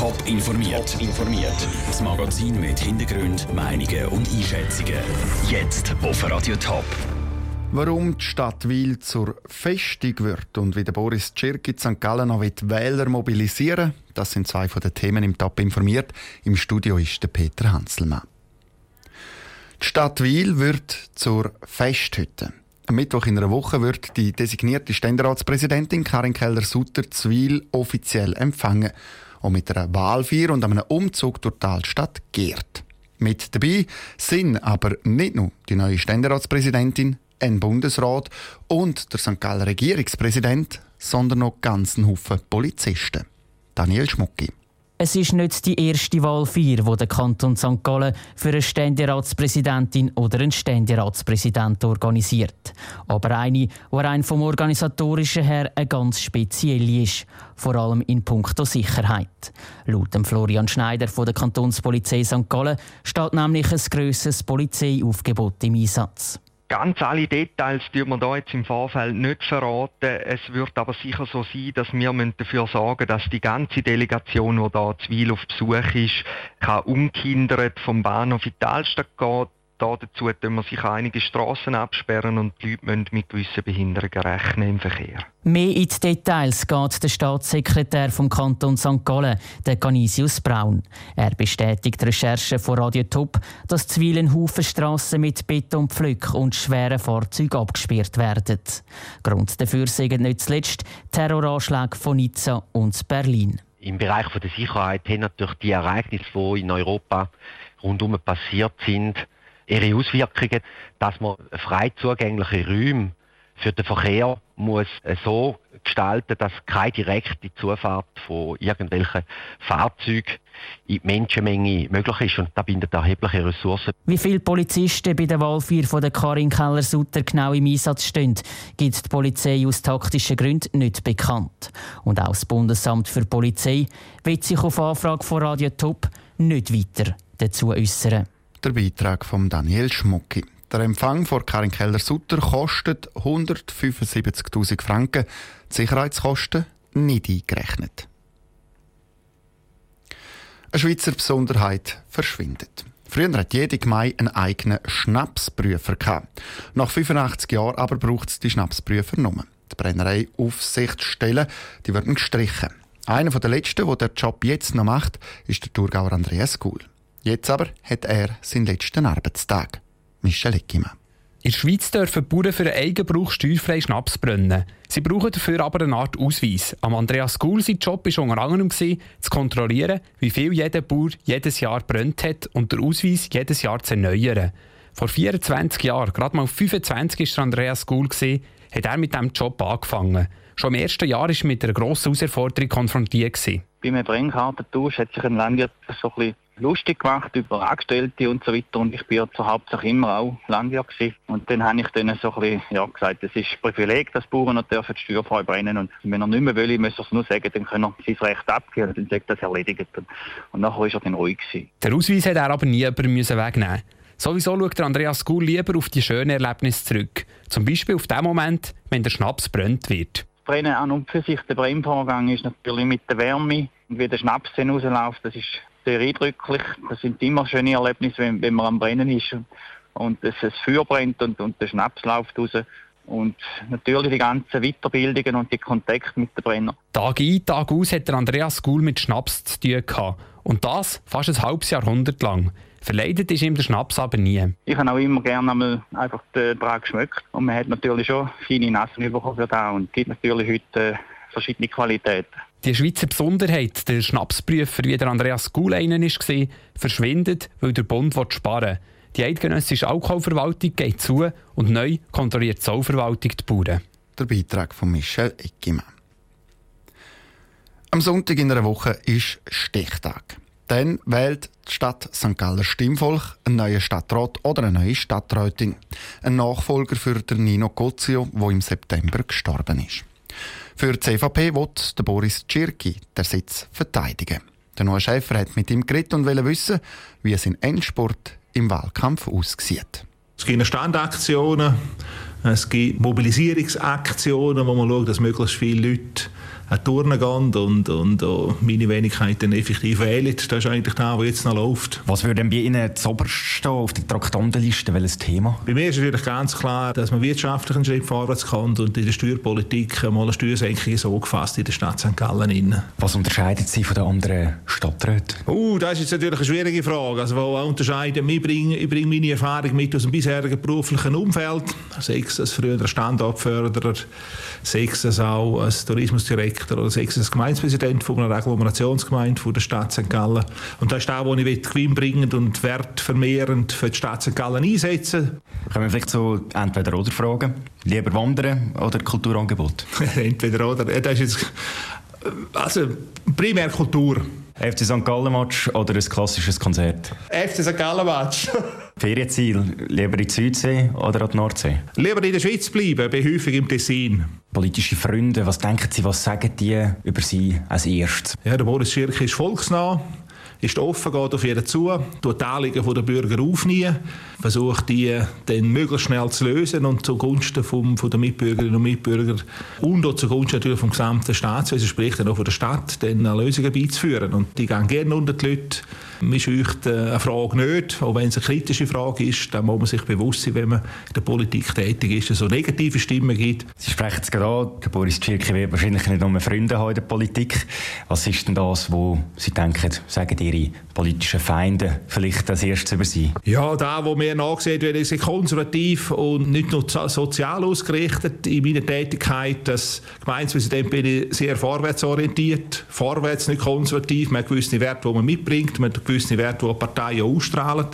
Top informiert. informiert. Das Magazin mit Hintergrund, Meinungen und Einschätzungen. Jetzt auf Radio Top. Warum die Stadt Wil zur Festung wird und wie der Boris Tschirki St. Gallen noch Wähler mobilisieren das sind zwei von den Themen im Top informiert. Im Studio ist der Peter Hanselmann. Die Stadt Wil wird zur Festhütte. Am Mittwoch in einer Woche wird die designierte Ständeratspräsidentin Karin Keller-Sutter Zwil offiziell empfangen und mit einer Wahlfeier und einem Umzug durch die Altstadt geehrt. Mit dabei sind aber nicht nur die neue Ständeratspräsidentin, ein Bundesrat und der St. Galler Regierungspräsident, sondern noch ganzen Haufen Polizisten. Daniel Schmucki. Es ist nicht die erste Wahlfeier, die der Kanton St. Gallen für eine Ständeratspräsidentin oder einen Ständeratspräsident organisiert. Aber eine, die rein vom Organisatorischen her eine ganz spezielle ist. Vor allem in puncto Sicherheit. Laut Florian Schneider von der Kantonspolizei St. Gallen steht nämlich ein grosses Polizeiaufgebot im Einsatz. Ganz alle Details dürfen wir da jetzt im Vorfeld nicht verraten. Es wird aber sicher so sein, dass wir dafür sorgen dass die ganze Delegation, die da Zwil auf Besuch ist, kann ungehindert vom Bahnhof in die da dazu tun wir sicher einige Straßen absperren und die Leute müssen mit gewissen Behinderungen rechnen im Verkehr. Mehr in die Details geht der Staatssekretär vom Kanton St. Gallen, der Canisius Braun. Er bestätigt Recherchen von Radio Top, dass zuweilen Haufen mit Betonpflück und schweren Fahrzeugen abgesperrt werden. Grund dafür sind nicht zuletzt Terroranschläge von Nizza und Berlin. Im Bereich der Sicherheit haben natürlich die Ereignisse, die in Europa rundum passiert sind, ihre Auswirkungen, dass man frei zugängliche Räume für den Verkehr muss so gestalten, dass keine direkte Zufahrt von irgendwelchen Fahrzeugen in die Menschenmenge möglich ist und da bindet erhebliche Ressourcen. Wie viele Polizisten bei der Wahlfeier von der Karin Keller-Sutter genau im Einsatz stehen, gibt die Polizei aus taktischen Gründen nicht bekannt. Und auch das Bundesamt für Polizei wird sich auf Anfrage von Radio Top nicht weiter dazu äußern. Der Beitrag von Daniel Schmucki. Der Empfang vor Karin Keller-Sutter kostet 175.000 Franken, die Sicherheitskosten nicht eingerechnet. Eine Schweizer Besonderheit verschwindet. Früher hat jede Gemeinde einen eigenen Schnapsprüfer. Gehabt. Nach 85 Jahren aber braucht es die Schnapsprüfer nur. Die Brennerei Aufsichtsstellen die werden gestrichen. Einer der letzten, der den Job jetzt noch macht, ist der Thurgauer Andreas Kuhl. Jetzt aber hat er seinen letzten Arbeitstag. Michel Eckimann. In der Schweiz dürfen Bauern für einen Eigenbrauch steuerfrei Schnaps brennen. Sie brauchen dafür aber eine Art Ausweis. Am Andreas Kuhl sein Job war unter anderem zu kontrollieren, wie viel jeder Bauer jedes Jahr brennt hat und der Ausweis jedes Jahr zu erneuern. Vor 24 Jahren, gerade mal 25 war Andreas Kuhl, hat er mit diesem Job angefangen. Schon im ersten Jahr war er mit einer grossen Herausforderung konfrontiert. Beim Brennkartentausch hat sich ein Landwirt so ein bisschen lustig gemacht über Angestellte und so weiter und ich bin ja zur Hauptsache immer auch Landwirt gewesen. Und dann habe ich denen so ein bisschen ja, gesagt, es ist ein Privileg, dass Bauern noch dürfen steuerfrei brennen und wenn er nicht mehr will, muss er es nur sagen, dann können er sein Recht abgeben und dann sagt das erledigt. Und, nachher war er dann ruhig gewesen. Der Ausweis hat er aber nie jemanden wegnehmen Sowieso schaut der Andreas Kuhl lieber auf die schönen Erlebnisse zurück. Zum Beispiel auf den Moment, wenn der Schnaps brennt wird. Brennen an und für sich, der Brennvorgang ist natürlich mit der Wärme und wie der Schnaps rausläuft, das ist sehr eindrücklich. Das sind immer schöne Erlebnisse, wenn, wenn man am Brennen ist und es, das Feuer brennt und, und der Schnaps läuft raus. Und natürlich die ganzen Weiterbildungen und die Kontakte mit den Brenner. Tag ein, Tag aus hat der Andreas Gul mit Schnaps zu tun gehabt. Und das fast ein halbes Jahrhundert lang. Verleidet ist ihm der Schnaps aber nie. Ich habe auch immer gerne einmal einfach daran geschmeckt. Und man hat natürlich schon feine Nassen bekommen für das und gibt natürlich heute äh, verschiedene Qualitäten. Die Schweizer Besonderheit, der Schnapsprüfer, wie der Andreas Kuhl einen war, verschwindet, weil der Bund sparen will. Die eidgenössische Alkoholverwaltung geht zu und neu kontrolliert die Zollverwaltung die Bauern. Der Beitrag von Michel Eckimann. Am Sonntag in einer Woche ist Stichtag. Dann wählt die Stadt St. Galler Stimmvolk einen neuen Stadtrat oder eine neue Stadträtin. Ein Nachfolger für den Nino Cozio, der im September gestorben ist. Für die CVP der Boris Tschirki den Sitz verteidigen. Der neue Chef hat mit ihm geredet und will wissen, wie es in Endspurt im Wahlkampf aussieht. Es gibt Standaktionen, es gibt Mobilisierungsaktionen, wo man schaut, dass möglichst viele Leute Turnen gehen und, und uh, meine Wenigkeit dann effektiv wählen. Das ist eigentlich das, was jetzt noch läuft. Was würde denn bei Ihnen zuoberst stehen auf der Traktandenliste? Welches Thema? Bei mir ist natürlich ganz klar, dass man wirtschaftlich einen Schritt vorwärts kommt und in der Steuerpolitik mal eine Steuersenkung so gefasst in der Stadt St. Gallen. Was unterscheidet Sie von den anderen Stadträten? Uh, das ist jetzt natürlich eine schwierige Frage. Also, wo unterscheiden? Ich bringe, ich bringe meine Erfahrung mit aus dem bisherigen beruflichen Umfeld, sei es als früherer Standortförderer, sei es auch als Tourismusdirektor oder sei es Gemeindepräsident von einer Agglomerationsgemeinde von der Stadt St. Gallen. Und das ist das, wo ich gewinnbringend und wertvermehrend für die Stadt St. Gallen einsetzen Können wir vielleicht so entweder oder fragen? Lieber wandern oder Kulturangebot? entweder oder. Das ist jetzt, also primär Kultur. FC St. Gallen Match oder ein klassisches Konzert? FC St. Gallen Match. Ferienziel, lieber in die Südsee oder an die Nordsee? Lieber in der Schweiz bleiben, bin häufig im Tessin. Politische Freunde, was denken Sie, was sagen die über Sie als erstes? Ja, der Boris Schirke ist volksnah ist offen, geht auf jeden zu, tut die Anliegen der Bürger aufnehmen, versucht die dann möglichst schnell zu lösen und zugunsten vom, von der Mitbürgerinnen und Mitbürger und auch zugunsten natürlich vom gesamten Staatswesen, sprich dann auch von der Stadt, dann Lösungen beizuführen. Und die gehen gerne unter die Leute. Mir scheucht äh, eine Frage nicht, auch wenn es eine kritische Frage ist, dann muss man sich bewusst sein, wenn man in der Politik tätig ist, dass es so negative Stimmen gibt. Sie sprechen es gerade an, der Boris Tschirki wird wahrscheinlich nicht nur Freunde haben in der Politik. Was ist denn das, wo Sie denken, sagen Ihre politischen Feinde vielleicht als erstes über Sie? Ja, da, wo mir nachgesehen wird, ist konservativ und nicht nur sozial ausgerichtet in meiner Tätigkeit. Als Gemeindepräsident bin ich sehr vorwärtsorientiert, vorwärts, nicht konservativ. Man hat gewisse Werte, die man mitbringt, man hat gewisse Werte, die Parteien ausstrahlen.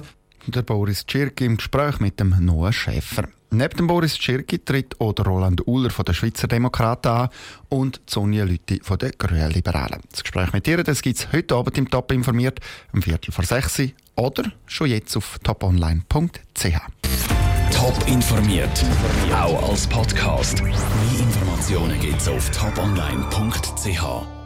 Der Boris Tschirki im Gespräch mit dem Noah Schäfer. Neben dem Boris Tschirki tritt auch der Roland Uller von den Schweizer Demokraten an und Sonja Lütti von den Grünen Liberalen. Das Gespräch mit ihr gibt es heute Abend im Top informiert, um Viertel vor sechs oder schon jetzt auf toponline.ch. Top informiert, auch als Podcast. Mehr Informationen gibt es auf toponline.ch.